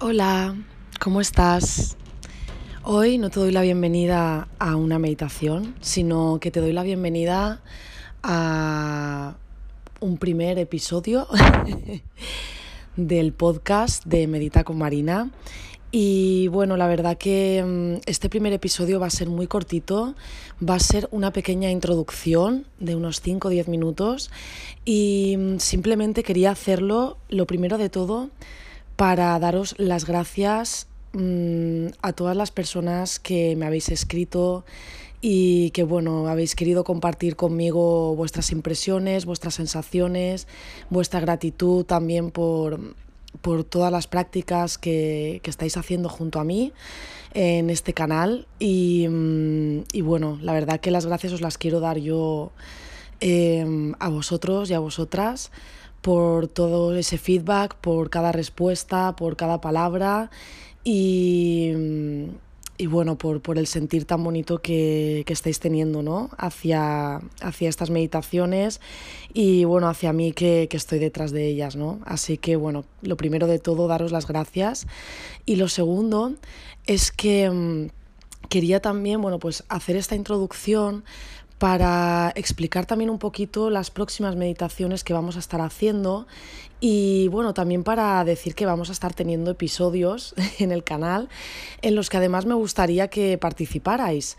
Hola, ¿cómo estás? Hoy no te doy la bienvenida a una meditación, sino que te doy la bienvenida a un primer episodio del podcast de Medita con Marina. Y bueno, la verdad que mm, este primer episodio va a ser muy cortito, va a ser una pequeña introducción de unos 5 o 10 minutos y mm, simplemente quería hacerlo, lo primero de todo, para daros las gracias mm, a todas las personas que me habéis escrito y que bueno, habéis querido compartir conmigo vuestras impresiones, vuestras sensaciones, vuestra gratitud también por, por todas las prácticas que, que, estáis haciendo junto a mí en este canal. Y, mm, y, bueno, la verdad que las gracias os las quiero dar yo eh, a vosotros y a vosotras por todo ese feedback, por cada respuesta, por cada palabra y, y bueno, por, por, el sentir tan bonito que, que estáis teniendo ¿no? hacia, hacia estas meditaciones y bueno, hacia mí que, que, estoy detrás de ellas. ¿no? Así que bueno, lo primero de todo, daros las gracias. Y lo segundo es que mmm, quería también bueno, pues hacer esta introducción para explicar también un poquito las próximas meditaciones que vamos a estar haciendo y bueno, también para decir que vamos a estar teniendo episodios en el canal en los que además me gustaría que participarais.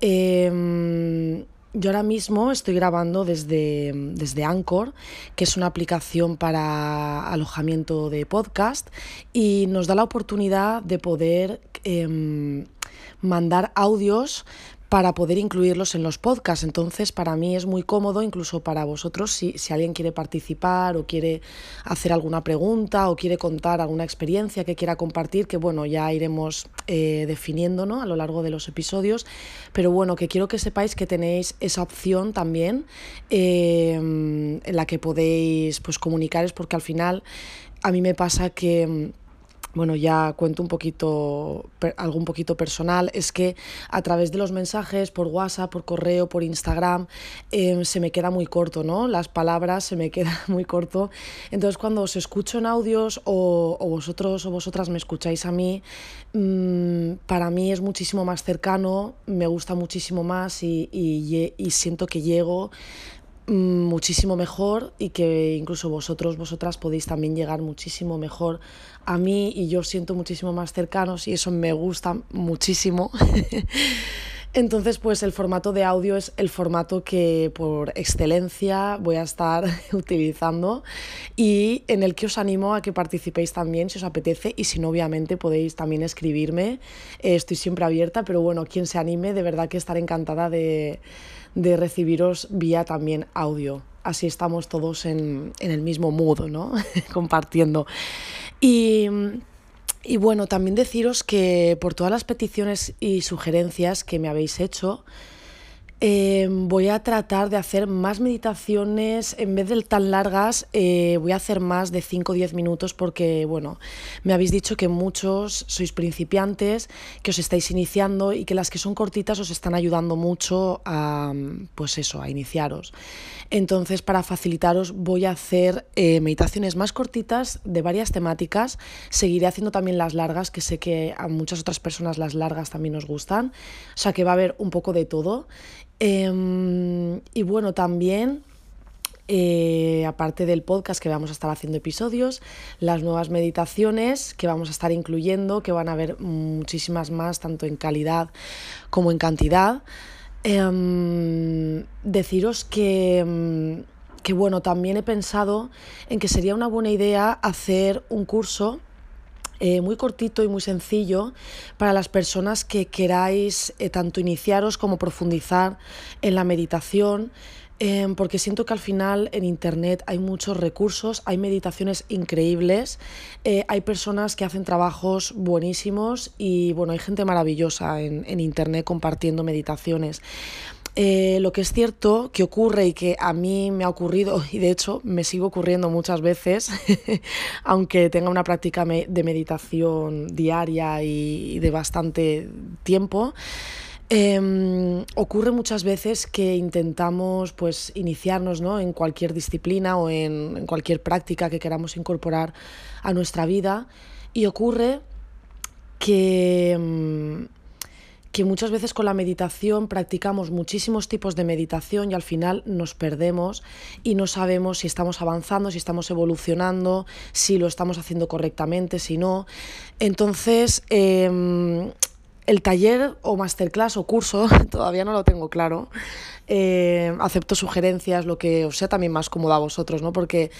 Eh, yo ahora mismo estoy grabando desde, desde Anchor, que es una aplicación para alojamiento de podcast y nos da la oportunidad de poder eh, mandar audios para poder incluirlos en los podcasts. Entonces, para mí es muy cómodo, incluso para vosotros, si, si, alguien quiere participar o quiere hacer alguna pregunta o quiere contar alguna experiencia que quiera compartir, que bueno, ya iremos eh, definiendo ¿no? a lo largo de los episodios. Pero bueno, que quiero que sepáis que tenéis esa opción también eh, en la que podéis pues, comunicaros, porque al final a mí me pasa que bueno, ya cuento un poquito, algo un poquito personal, es que a través de los mensajes, por WhatsApp, por correo, por Instagram, eh, se me queda muy corto, ¿no? Las palabras se me quedan muy corto. Entonces, cuando os escucho en audios o, o vosotros o vosotras me escucháis a mí, mmm, para mí es muchísimo más cercano, me gusta muchísimo más y, y, y siento que llego muchísimo mejor y que incluso vosotros, vosotras podéis también llegar muchísimo mejor a mí y yo siento muchísimo más cercanos y eso me gusta muchísimo. Entonces, pues el formato de audio es el formato que por excelencia voy a estar utilizando y en el que os animo a que participéis también si os apetece y si no, obviamente podéis también escribirme. Eh, estoy siempre abierta, pero bueno, quien se anime, de verdad que estaré encantada de, de recibiros vía también audio. Así estamos todos en, en el mismo mood, ¿no? Compartiendo. Y, y bueno, también deciros que por todas las peticiones y sugerencias que me habéis hecho, eh, voy a tratar de hacer más meditaciones, en vez de tan largas, eh, voy a hacer más de 5 o 10 minutos porque, bueno, me habéis dicho que muchos sois principiantes, que os estáis iniciando y que las que son cortitas os están ayudando mucho a, pues eso, a iniciaros. Entonces, para facilitaros, voy a hacer eh, meditaciones más cortitas de varias temáticas. Seguiré haciendo también las largas, que sé que a muchas otras personas las largas también os gustan. O sea que va a haber un poco de todo. Eh, y bueno, también eh, aparte del podcast que vamos a estar haciendo episodios, las nuevas meditaciones que vamos a estar incluyendo, que van a haber muchísimas más, tanto en calidad como en cantidad. Eh, deciros que, que, bueno, también he pensado en que sería una buena idea hacer un curso eh, muy cortito y muy sencillo para las personas que queráis eh, tanto iniciaros como profundizar en la meditación. Eh, porque siento que al final en Internet hay muchos recursos, hay meditaciones increíbles, eh, hay personas que hacen trabajos buenísimos y bueno, hay gente maravillosa en, en Internet compartiendo meditaciones. Eh, lo que es cierto que ocurre y que a mí me ha ocurrido y de hecho me sigue ocurriendo muchas veces, aunque tenga una práctica de meditación diaria y de bastante tiempo, eh, ocurre muchas veces que intentamos pues, iniciarnos ¿no? en cualquier disciplina o en, cualquier práctica que queramos incorporar a nuestra vida y ocurre que, mm, que muchas veces con la meditación practicamos muchísimos tipos de meditación y al final nos perdemos y no sabemos si estamos avanzando, si estamos evolucionando, si lo estamos haciendo correctamente, si no. Entonces, em, el taller o masterclass o curso, todavía no lo tengo claro, eh, acepto sugerencias, lo que os sea también más cómodo a vosotros, ¿no? Porque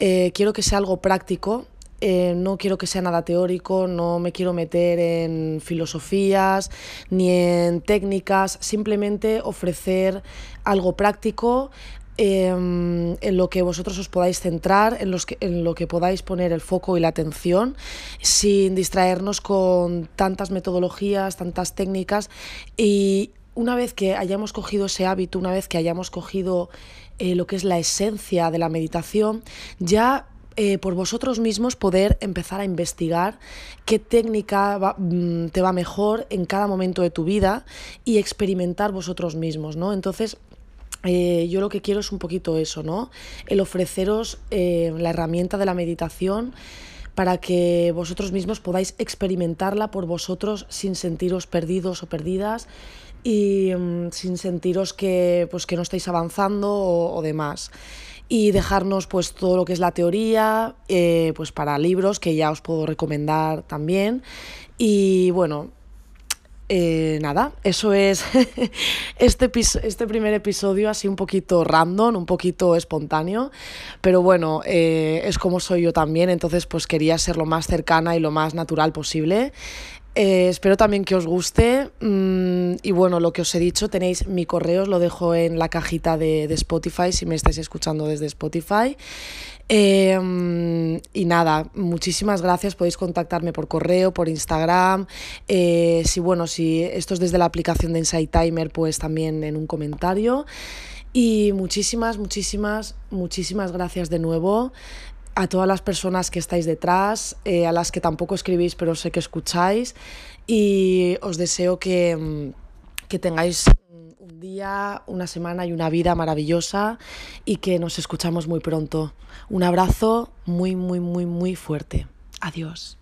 eh, quiero que sea algo práctico, eh, no quiero que sea nada teórico, no me quiero meter en filosofías ni en técnicas, simplemente ofrecer algo práctico, em, en lo que vosotros os podáis centrar, en, los que, en lo que podáis poner el foco y la atención, sin distraernos con tantas metodologías, tantas técnicas. Y una vez que hayamos cogido ese hábito, una vez que hayamos cogido eh, lo que es la esencia de la meditación, ya eh, por vosotros mismos poder empezar a investigar qué técnica mm, te va mejor en cada momento de tu vida y experimentar vosotros mismos, ¿no? Entonces, eh, yo lo que quiero es un poquito eso, ¿no? El ofreceros la herramienta de la meditación para que vosotros mismos podáis experimentarla por vosotros sin sentiros perdidos o perdidas y mm, sin sentiros que, pues, que no estáis avanzando o, demás. Y dejarnos pues todo lo que es la teoría, eh, pues para libros que ya os puedo recomendar también. Y bueno, eh, nada, eso es este, este primer episodio así un poquito random, un poquito espontáneo, pero bueno, eh, es como soy yo también, entonces pues quería ser lo más cercana y lo más natural posible. Eh, espero también que os guste. Mm, y bueno, lo que os he dicho, tenéis mi correo, os lo dejo en la cajita de, Spotify si me estáis escuchando desde Spotify. Em, y nada, muchísimas gracias. Podéis contactarme por correo, por Instagram. Eh, si bueno, si esto es desde la aplicación de Insight Timer, pues también en un comentario. Y muchísimas, muchísimas, muchísimas gracias de nuevo a todas las personas que estáis detrás, eh, a las que tampoco escribís pero sé que escucháis y os deseo que, mm, que tengáis un día, una semana y una vida maravillosa y que nos escuchamos muy pronto. Un abrazo muy, muy, muy, muy fuerte. Adiós.